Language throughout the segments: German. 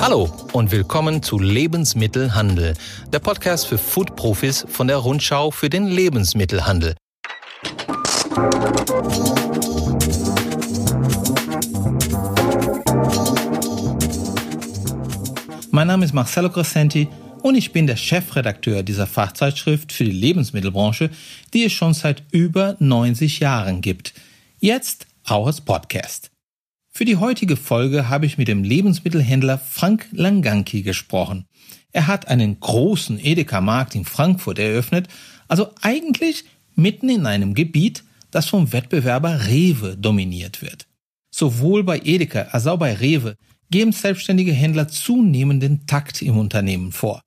Hallo und willkommen zu Lebensmittelhandel, der Podcast für Food-Profis von der Rundschau für den Lebensmittelhandel. Mein Name ist Marcelo Crescenti und ich bin der Chefredakteur dieser Fachzeitschrift für die Lebensmittelbranche, die es schon seit über 90 Jahren gibt. Jetzt auch als Podcast. Für die heutige Folge habe ich mit dem Lebensmittelhändler Frank Langanki gesprochen. Er hat einen großen Edeka-Markt in Frankfurt eröffnet, also eigentlich mitten in einem Gebiet, das vom Wettbewerber Rewe dominiert wird. Sowohl bei Edeka als auch bei Rewe geben selbstständige Händler zunehmenden Takt im Unternehmen vor.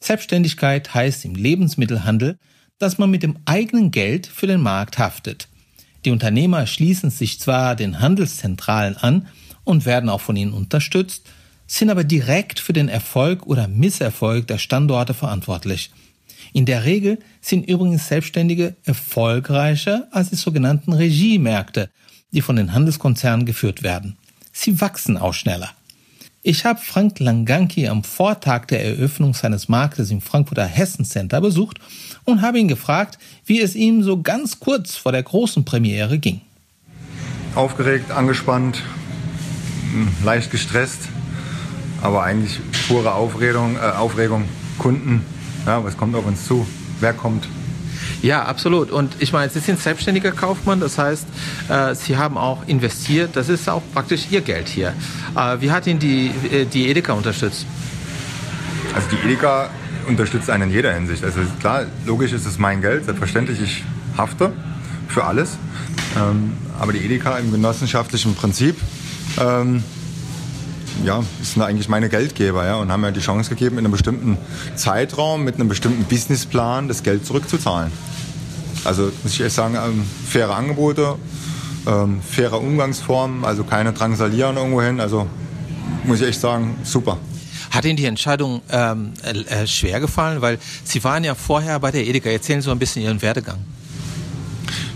Selbstständigkeit heißt im Lebensmittelhandel, dass man mit dem eigenen Geld für den Markt haftet. Die Unternehmer schließen sich zwar den Handelszentralen an und werden auch von ihnen unterstützt, sind aber direkt für den Erfolg oder Misserfolg der Standorte verantwortlich. In der Regel sind übrigens Selbstständige erfolgreicher als die sogenannten Regiemärkte, die von den Handelskonzernen geführt werden. Sie wachsen auch schneller. Ich habe Frank Langanki am Vortag der Eröffnung seines Marktes im Frankfurter Hessen Center besucht und habe ihn gefragt, wie es ihm so ganz kurz vor der großen Premiere ging. Aufgeregt, angespannt, hm, leicht gestresst, aber eigentlich pure Aufregung, äh, Aufregung. Kunden, ja, was kommt auf uns zu? Wer kommt? Ja, absolut. Und ich meine, Sie sind selbstständiger Kaufmann, das heißt, äh, Sie haben auch investiert. Das ist auch praktisch Ihr Geld hier. Äh, wie hat Ihnen die, äh, die Edeka unterstützt? Also die Edeka unterstützt einen in jeder Hinsicht. Also klar, logisch ist es mein Geld, selbstverständlich, ich hafte für alles. Ähm, aber die Edeka im genossenschaftlichen Prinzip ähm, ja, sind eigentlich meine Geldgeber ja, und haben mir die Chance gegeben, in einem bestimmten Zeitraum mit einem bestimmten Businessplan das Geld zurückzuzahlen. Also muss ich echt sagen, ähm, faire Angebote, ähm, faire Umgangsformen, also keine Drangsalieren irgendwo hin. Also muss ich echt sagen, super. Hat Ihnen die Entscheidung ähm, äh, schwer gefallen? Weil Sie waren ja vorher bei der Edeka. Erzählen Sie so ein bisschen Ihren Werdegang.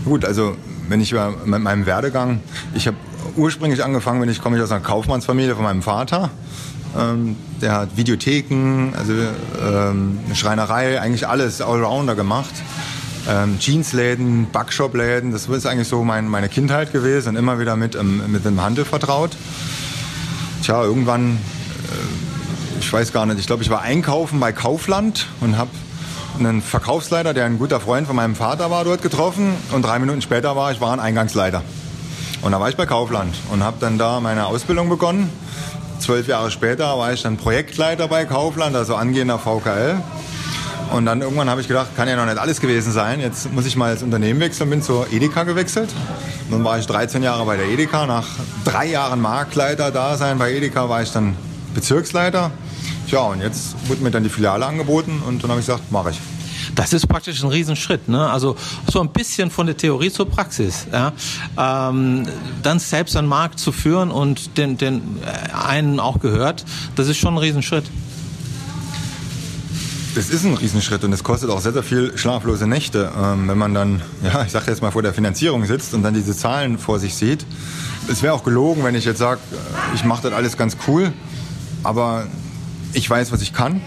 Gut, also wenn ich über meinem Werdegang, ich habe ursprünglich angefangen, wenn ich komme ich aus einer Kaufmannsfamilie von meinem Vater. Ähm, der hat Videotheken, also ähm, eine Schreinerei, eigentlich alles Allrounder gemacht. Ähm, Jeansläden, Backshopläden, das ist eigentlich so mein, meine Kindheit gewesen und immer wieder mit, ähm, mit dem Handel vertraut. Tja, irgendwann, äh, ich weiß gar nicht, ich glaube, ich war einkaufen bei Kaufland und habe einen Verkaufsleiter, der ein guter Freund von meinem Vater war, dort getroffen und drei Minuten später war ich Wareneingangsleiter. Und da war ich bei Kaufland und habe dann da meine Ausbildung begonnen. Zwölf Jahre später war ich dann Projektleiter bei Kaufland, also angehender VKL. Und dann irgendwann habe ich gedacht, kann ja noch nicht alles gewesen sein. Jetzt muss ich mal das Unternehmen wechseln, bin zur Edeka gewechselt. Dann war ich 13 Jahre bei der Edeka. Nach drei Jahren Marktleiter da sein bei Edeka war ich dann Bezirksleiter. Tja, und jetzt wurde mir dann die Filiale angeboten und dann habe ich gesagt, mache ich. Das ist praktisch ein Riesenschritt. Ne? Also so ein bisschen von der Theorie zur Praxis. Ja? Ähm, dann selbst einen Markt zu führen und den, den äh, einen auch gehört, das ist schon ein Riesenschritt. Es ist ein Riesenschritt und es kostet auch sehr, sehr viel schlaflose Nächte, ähm, wenn man dann, ja, ich sage jetzt mal vor der Finanzierung sitzt und dann diese Zahlen vor sich sieht. Es wäre auch gelogen, wenn ich jetzt sage, äh, ich mache das alles ganz cool, aber ich weiß, was ich kann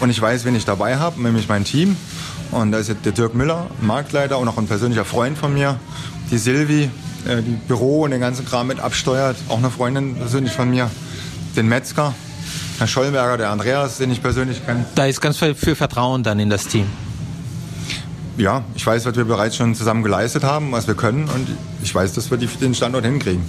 und ich weiß, wen ich dabei habe, nämlich mein Team. Und da ist der Dirk Müller, Marktleiter und auch ein persönlicher Freund von mir. Die Silvi, äh, die Büro und den ganzen Kram mit absteuert. Auch eine Freundin persönlich von mir. Den Metzger, Herr Schollberger, der Andreas, den ich persönlich kenne. Da ist ganz viel Vertrauen dann in das Team. Ja, ich weiß, was wir bereits schon zusammen geleistet haben, was wir können und ich weiß, dass wir den Standort hinkriegen.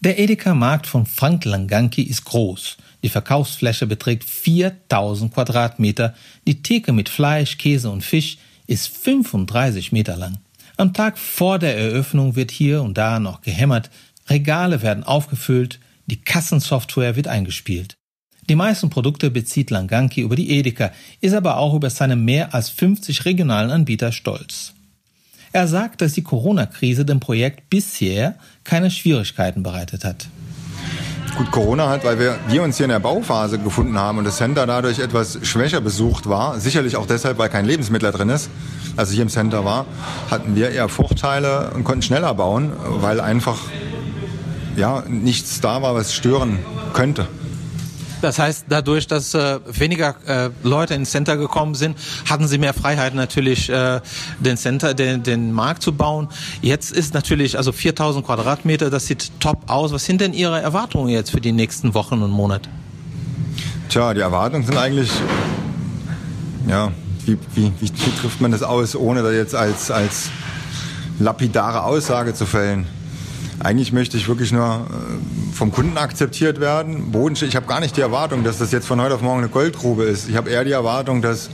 Der Edeka-Markt von Frank Langanki ist groß. Die Verkaufsfläche beträgt 4000 Quadratmeter. Die Theke mit Fleisch, Käse und Fisch ist 35 Meter lang. Am Tag vor der Eröffnung wird hier und da noch gehämmert. Regale werden aufgefüllt. Die Kassensoftware wird eingespielt. Die meisten Produkte bezieht Langanki über die Edeka, ist aber auch über seine mehr als 50 regionalen Anbieter stolz. Er sagt, dass die Corona-Krise dem Projekt bisher keine Schwierigkeiten bereitet hat. Gut, Corona hat, weil wir, wir uns hier in der Bauphase gefunden haben und das Center dadurch etwas schwächer besucht war, sicherlich auch deshalb, weil kein Lebensmittler drin ist, also hier im Center war, hatten wir eher Vorteile und konnten schneller bauen, weil einfach ja, nichts da war, was stören könnte. Das heißt, dadurch, dass äh, weniger äh, Leute ins Center gekommen sind, hatten sie mehr Freiheit natürlich, äh, den Center, den, den Markt zu bauen. Jetzt ist natürlich, also 4000 Quadratmeter, das sieht top aus. Was sind denn Ihre Erwartungen jetzt für die nächsten Wochen und Monate? Tja, die Erwartungen sind eigentlich, ja, wie, wie, wie, wie trifft man das aus, ohne da jetzt als, als lapidare Aussage zu fällen? Eigentlich möchte ich wirklich nur äh, vom Kunden akzeptiert werden. Bodenstich, ich habe gar nicht die Erwartung, dass das jetzt von heute auf morgen eine Goldgrube ist. Ich habe eher die Erwartung, dass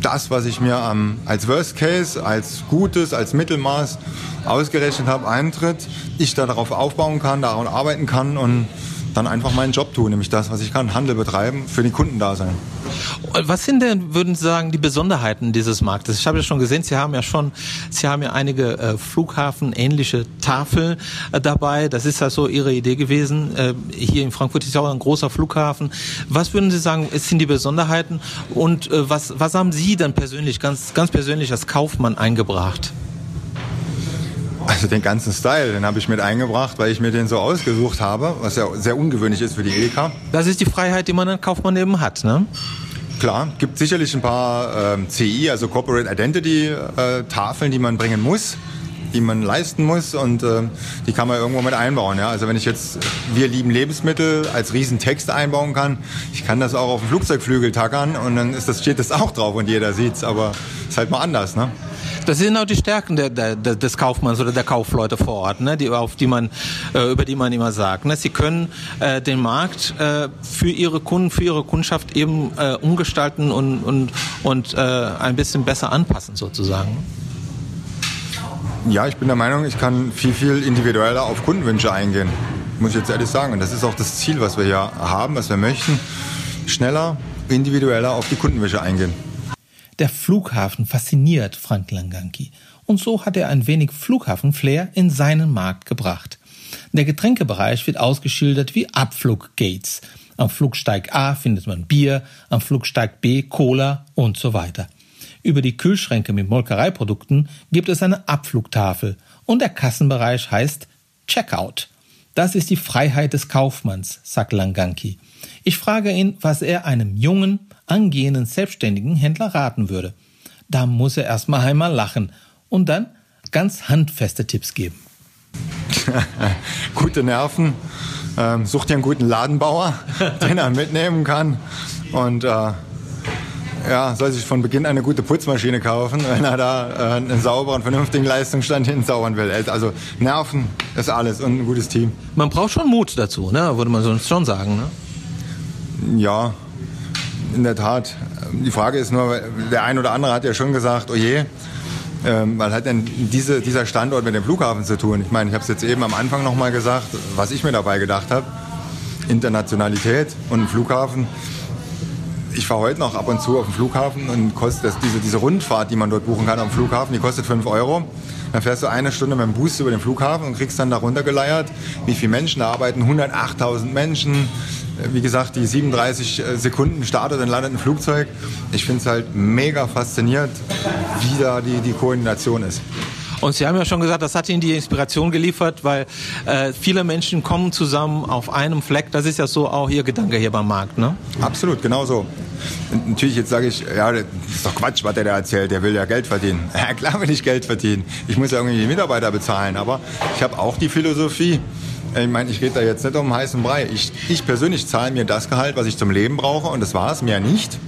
das, was ich mir ähm, als Worst Case, als Gutes, als Mittelmaß ausgerechnet habe, eintritt, ich da darauf aufbauen kann, daran arbeiten kann und dann einfach meinen Job tun, nämlich das, was ich kann, Handel betreiben, für die Kunden da sein. Was sind denn, würden Sie sagen, die Besonderheiten dieses Marktes? Ich habe ja schon gesehen, Sie haben ja schon, Sie haben ja einige äh, Flughafen-ähnliche Tafeln äh, dabei. Das ist ja so Ihre Idee gewesen. Äh, hier in Frankfurt ist ja auch ein großer Flughafen. Was würden Sie sagen, sind die Besonderheiten und äh, was, was haben Sie dann persönlich, ganz, ganz persönlich als Kaufmann eingebracht? Also den ganzen Style, den habe ich mit eingebracht, weil ich mir den so ausgesucht habe, was ja sehr ungewöhnlich ist für die Edeka. Das ist die Freiheit, die man als Kaufmann eben hat, ne? Klar, gibt sicherlich ein paar äh, CI, also Corporate Identity äh, Tafeln, die man bringen muss, die man leisten muss und äh, die kann man irgendwo mit einbauen. Ja? Also wenn ich jetzt wir lieben Lebensmittel als Riesentext einbauen kann, ich kann das auch auf dem Flugzeugflügel tackern und dann ist das, steht das auch drauf und jeder sieht's, aber ist halt mal anders, ne? Das sind auch die Stärken der, der, des Kaufmanns oder der Kaufleute vor Ort, ne, die, auf die man, äh, über die man immer sagt. Ne. Sie können äh, den Markt äh, für ihre Kunden, für ihre Kundschaft eben äh, umgestalten und, und, und äh, ein bisschen besser anpassen sozusagen. Ja, ich bin der Meinung, ich kann viel, viel individueller auf Kundenwünsche eingehen. Muss ich jetzt ehrlich sagen. Und das ist auch das Ziel, was wir hier haben, was wir möchten. Schneller, individueller auf die Kundenwünsche eingehen. Der Flughafen fasziniert Frank Langanki. Und so hat er ein wenig Flughafenflair in seinen Markt gebracht. Der Getränkebereich wird ausgeschildert wie Abfluggates. Am Flugsteig A findet man Bier, am Flugsteig B Cola und so weiter. Über die Kühlschränke mit Molkereiprodukten gibt es eine Abflugtafel und der Kassenbereich heißt Checkout. Das ist die Freiheit des Kaufmanns, sagt Langanki. Ich frage ihn, was er einem jungen, angehenden selbstständigen Händler raten würde. Da muss er erstmal einmal lachen und dann ganz handfeste Tipps geben. Gute Nerven, ähm, such dir einen guten Ladenbauer, den er mitnehmen kann und äh, ja, soll sich von Beginn eine gute Putzmaschine kaufen, wenn er da äh, einen sauberen, vernünftigen Leistungsstand hinzaubern will. Also Nerven ist alles und ein gutes Team. Man braucht schon Mut dazu, ne? würde man sonst schon sagen. Ne? Ja, in der Tat. Die Frage ist nur, der ein oder andere hat ja schon gesagt, oh je, ähm, was hat denn diese, dieser Standort mit dem Flughafen zu tun? Ich meine, ich habe es jetzt eben am Anfang nochmal gesagt, was ich mir dabei gedacht habe. Internationalität und Flughafen. Ich fahre heute noch ab und zu auf den Flughafen und kostet das, diese, diese Rundfahrt, die man dort buchen kann am Flughafen, die kostet 5 Euro. Dann fährst du eine Stunde mit dem Boost über den Flughafen und kriegst dann da runtergeleiert, wie viele Menschen da arbeiten. 108.000 Menschen, wie gesagt, die 37 äh, Sekunden startet und landet ein Flugzeug. Ich finde es halt mega faszinierend, wie da die, die Koordination ist. Und Sie haben ja schon gesagt, das hat Ihnen die Inspiration geliefert, weil äh, viele Menschen kommen zusammen auf einem Fleck. Das ist ja so auch Ihr Gedanke hier beim Markt, ne? Absolut, genau so. Und natürlich, jetzt sage ich, ja, das ist doch Quatsch, was der da erzählt. Der will ja Geld verdienen. Ja, klar will ich Geld verdienen. Ich muss ja irgendwie die Mitarbeiter bezahlen. Aber ich habe auch die Philosophie, ich meine, ich rede da jetzt nicht um heißen Brei. Ich, ich persönlich zahle mir das Gehalt, was ich zum Leben brauche und das war es, mehr nicht.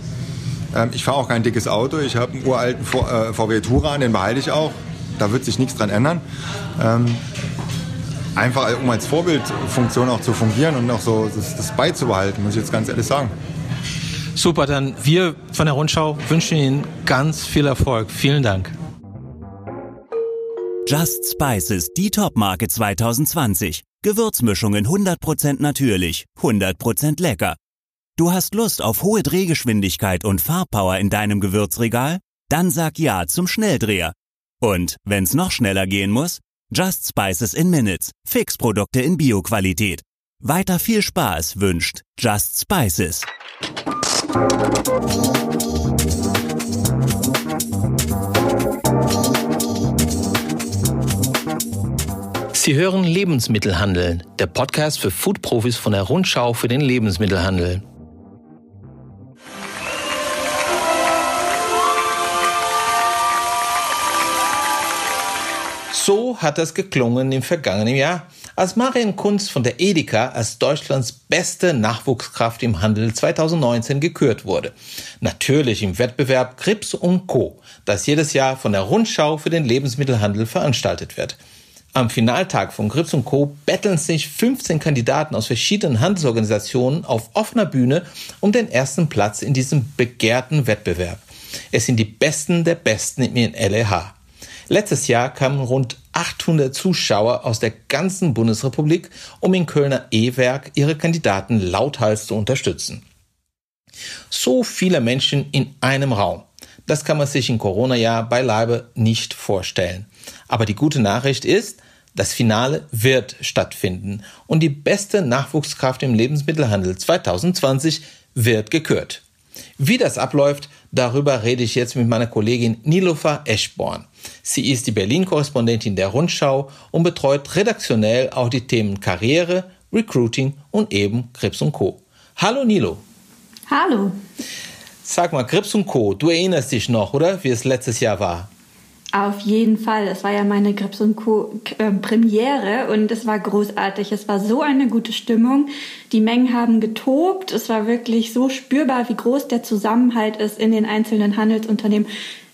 Ähm, ich fahre auch kein dickes Auto. Ich habe einen uralten VW äh, Touran, den behalte ich auch. Da wird sich nichts dran ändern. Ähm, einfach um als Vorbildfunktion auch zu fungieren und auch so das, das beizubehalten, muss ich jetzt ganz ehrlich sagen. Super, dann wir von der Rundschau wünschen Ihnen ganz viel Erfolg. Vielen Dank. Just Spices, die Top-Marke 2020. Gewürzmischungen 100% natürlich, 100% lecker. Du hast Lust auf hohe Drehgeschwindigkeit und Farbpower in deinem Gewürzregal? Dann sag ja zum Schnelldreher. Und wenn's noch schneller gehen muss? Just Spices in Minutes. Fixprodukte in Bioqualität. Weiter viel Spaß wünscht Just Spices. Sie hören Lebensmittelhandel, der Podcast für Foodprofis von der Rundschau für den Lebensmittelhandel. So hat das geklungen im vergangenen Jahr, als Marion Kunz von der Edeka als Deutschlands beste Nachwuchskraft im Handel 2019 gekürt wurde. Natürlich im Wettbewerb Grips und Co., das jedes Jahr von der Rundschau für den Lebensmittelhandel veranstaltet wird. Am Finaltag von Grips und Co. betteln sich 15 Kandidaten aus verschiedenen Handelsorganisationen auf offener Bühne um den ersten Platz in diesem begehrten Wettbewerb. Es sind die Besten der Besten in LEH. Letztes Jahr kamen rund 800 Zuschauer aus der ganzen Bundesrepublik, um im Kölner E-Werk ihre Kandidaten lauthals zu unterstützen. So viele Menschen in einem Raum. Das kann man sich im Corona-Jahr beileibe nicht vorstellen. Aber die gute Nachricht ist, das Finale wird stattfinden und die beste Nachwuchskraft im Lebensmittelhandel 2020 wird gekürt. Wie das abläuft, darüber rede ich jetzt mit meiner Kollegin Nilofa Eschborn. Sie ist die Berlin-Korrespondentin der Rundschau und betreut redaktionell auch die Themen Karriere, Recruiting und eben Krebs und Co. Hallo Nilo. Hallo. Sag mal, Krebs und Co., du erinnerst dich noch, oder? Wie es letztes Jahr war? Auf jeden Fall. Es war ja meine Grips und Co. Äh, Premiere und es war großartig. Es war so eine gute Stimmung. Die Mengen haben getobt. Es war wirklich so spürbar, wie groß der Zusammenhalt ist in den einzelnen Handelsunternehmen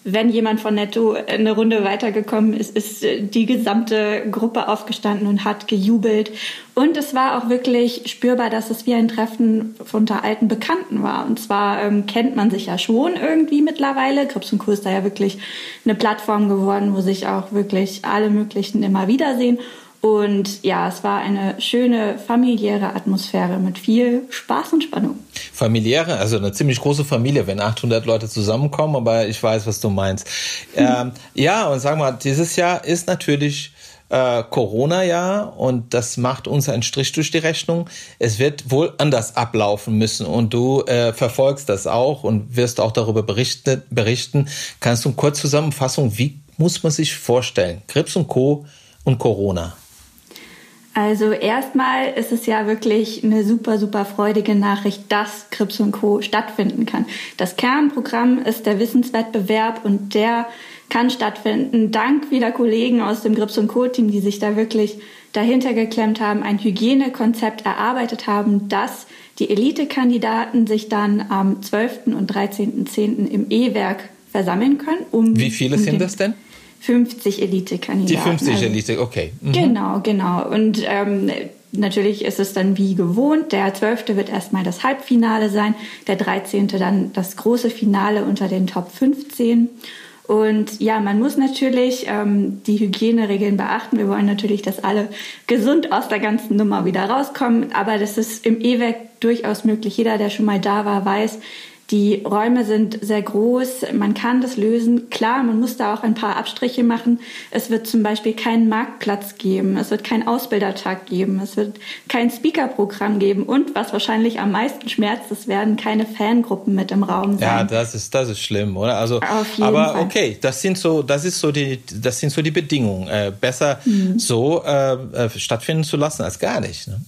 wenn jemand von Netto eine Runde weitergekommen ist, ist äh, die gesamte Gruppe aufgestanden und hat gejubelt. Und es war auch wirklich spürbar, dass es wie ein Treffen unter alten Bekannten war. Und zwar ähm, kennt man sich ja schon irgendwie mittlerweile. Grips und Co. ist da ja wirklich eine Plattform geworden, wo sich auch wirklich alle möglichen immer wiedersehen. Und ja, es war eine schöne familiäre Atmosphäre mit viel Spaß und Spannung. Familiäre, also eine ziemlich große Familie, wenn 800 Leute zusammenkommen, aber ich weiß, was du meinst. Mhm. Ähm, ja, und sag mal, dieses Jahr ist natürlich äh, Corona-Jahr und das macht uns einen Strich durch die Rechnung. Es wird wohl anders ablaufen müssen und du äh, verfolgst das auch und wirst auch darüber berichten. berichten. Kannst du kurz Zusammenfassung, wie muss man sich vorstellen? Krebs und Co. und Corona. Also erstmal ist es ja wirklich eine super, super freudige Nachricht, dass Krips und Co. stattfinden kann. Das Kernprogramm ist der Wissenswettbewerb und der kann stattfinden dank wieder Kollegen aus dem Grips und Co. Team, die sich da wirklich dahinter geklemmt haben, ein Hygienekonzept erarbeitet haben, dass die Elitekandidaten sich dann am 12. und 13.10. im E-Werk versammeln können. Um, Wie viele um sind das denn? 50 Elite-Kandidaten. Die 50 also, Elite, okay. Mhm. Genau, genau. Und ähm, natürlich ist es dann wie gewohnt. Der 12. wird erstmal das Halbfinale sein, der 13. dann das große Finale unter den Top 15. Und ja, man muss natürlich ähm, die Hygieneregeln beachten. Wir wollen natürlich, dass alle gesund aus der ganzen Nummer wieder rauskommen. Aber das ist im EWEC durchaus möglich. Jeder, der schon mal da war, weiß, die Räume sind sehr groß, man kann das lösen. Klar, man muss da auch ein paar Abstriche machen. Es wird zum Beispiel keinen Marktplatz geben, es wird keinen Ausbildertag geben, es wird kein Speakerprogramm geben und was wahrscheinlich am meisten schmerzt, es werden keine Fangruppen mit im Raum sein. Ja, das ist das ist schlimm, oder? Also, aber Fall. okay, das sind so, das ist so die, das sind so die Bedingungen. Äh, besser mhm. so äh, äh stattfinden zu lassen als gar nicht. Ne?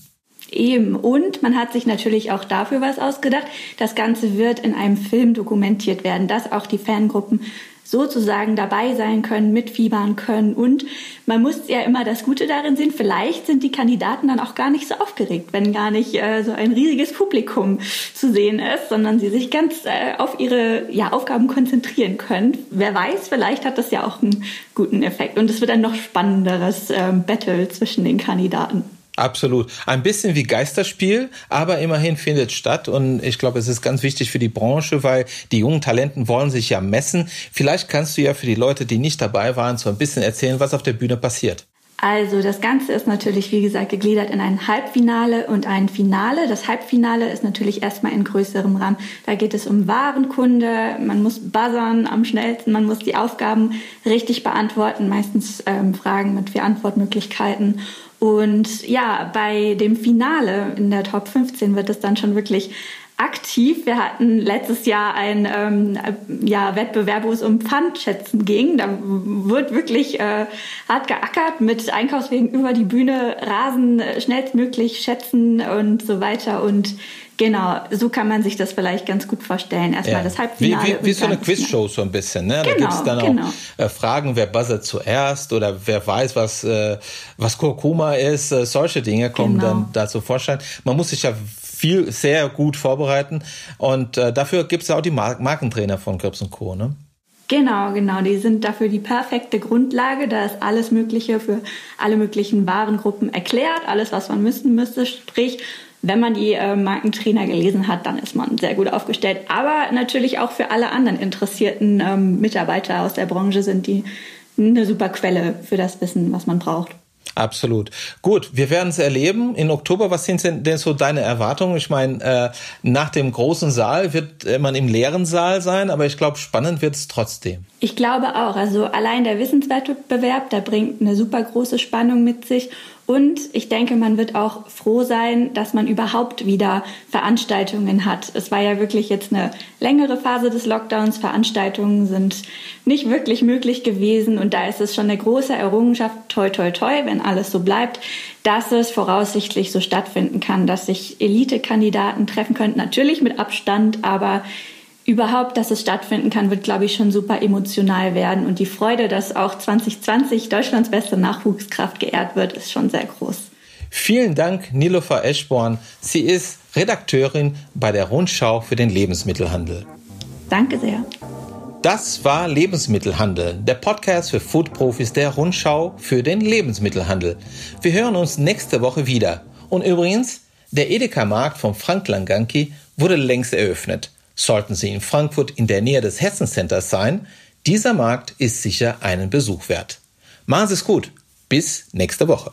Eben. Und man hat sich natürlich auch dafür was ausgedacht. Das Ganze wird in einem Film dokumentiert werden, dass auch die Fangruppen sozusagen dabei sein können, mitfiebern können. Und man muss ja immer das Gute darin sehen, vielleicht sind die Kandidaten dann auch gar nicht so aufgeregt, wenn gar nicht äh, so ein riesiges Publikum zu sehen ist, sondern sie sich ganz äh, auf ihre ja, Aufgaben konzentrieren können. Wer weiß, vielleicht hat das ja auch einen guten Effekt. Und es wird ein noch spannenderes äh, Battle zwischen den Kandidaten. Absolut. Ein bisschen wie Geisterspiel, aber immerhin findet statt und ich glaube, es ist ganz wichtig für die Branche, weil die jungen Talenten wollen sich ja messen. Vielleicht kannst du ja für die Leute, die nicht dabei waren, so ein bisschen erzählen, was auf der Bühne passiert. Also das Ganze ist natürlich, wie gesagt, gegliedert in ein Halbfinale und ein Finale. Das Halbfinale ist natürlich erstmal in größerem Rahmen. Da geht es um Warenkunde, man muss buzzern am schnellsten, man muss die Aufgaben richtig beantworten, meistens ähm, Fragen mit vier Antwortmöglichkeiten. Und ja, bei dem Finale in der Top 15 wird es dann schon wirklich aktiv. Wir hatten letztes Jahr einen ähm, ja, Wettbewerb, wo es um Pfandschätzen ging. Da wird wirklich äh, hart geackert mit Einkaufswegen über die Bühne, Rasen äh, schnellstmöglich schätzen und so weiter. Und Genau, so kann man sich das vielleicht ganz gut vorstellen. Erstmal ja. das Halbfinale. Wie, wie, wie so eine Quizshow so ein bisschen. Ne? Genau, da gibt es dann genau. auch äh, Fragen, wer buzzert zuerst oder wer weiß, was, äh, was Kurkuma ist. Äh, solche Dinge kommen genau. dann dazu vorstellen. Man muss sich ja viel, sehr gut vorbereiten und äh, dafür gibt es ja auch die Mar Markentrainer von Krebs Co. Ne? Genau, genau. Die sind dafür die perfekte Grundlage. Da ist alles Mögliche für alle möglichen Warengruppen erklärt, alles, was man wissen müsste. Sprich, wenn man die äh, Markentrainer gelesen hat, dann ist man sehr gut aufgestellt. Aber natürlich auch für alle anderen interessierten ähm, Mitarbeiter aus der Branche sind die eine super Quelle für das Wissen, was man braucht. Absolut. Gut, wir werden es erleben. In Oktober, was sind denn so deine Erwartungen? Ich meine, äh, nach dem großen Saal wird man im leeren Saal sein, aber ich glaube, spannend wird es trotzdem. Ich glaube auch. Also allein der Wissenswettbewerb, der bringt eine super große Spannung mit sich. Und ich denke, man wird auch froh sein, dass man überhaupt wieder Veranstaltungen hat. Es war ja wirklich jetzt eine längere Phase des Lockdowns. Veranstaltungen sind nicht wirklich möglich gewesen. Und da ist es schon eine große Errungenschaft, toi, toi, toi, wenn alles so bleibt, dass es voraussichtlich so stattfinden kann, dass sich Elite-Kandidaten treffen könnten. Natürlich mit Abstand, aber überhaupt, dass es stattfinden kann, wird, glaube ich, schon super emotional werden. Und die Freude, dass auch 2020 Deutschlands beste Nachwuchskraft geehrt wird, ist schon sehr groß. Vielen Dank, Nilofer Eschborn. Sie ist Redakteurin bei der Rundschau für den Lebensmittelhandel. Danke sehr. Das war Lebensmittelhandel, der Podcast für Foodprofis der Rundschau für den Lebensmittelhandel. Wir hören uns nächste Woche wieder. Und übrigens, der Edeka-Markt von Frank Langanki wurde längst eröffnet. Sollten Sie in Frankfurt in der Nähe des Hessen Centers sein, dieser Markt ist sicher einen Besuch wert. Machen Sie es gut. Bis nächste Woche.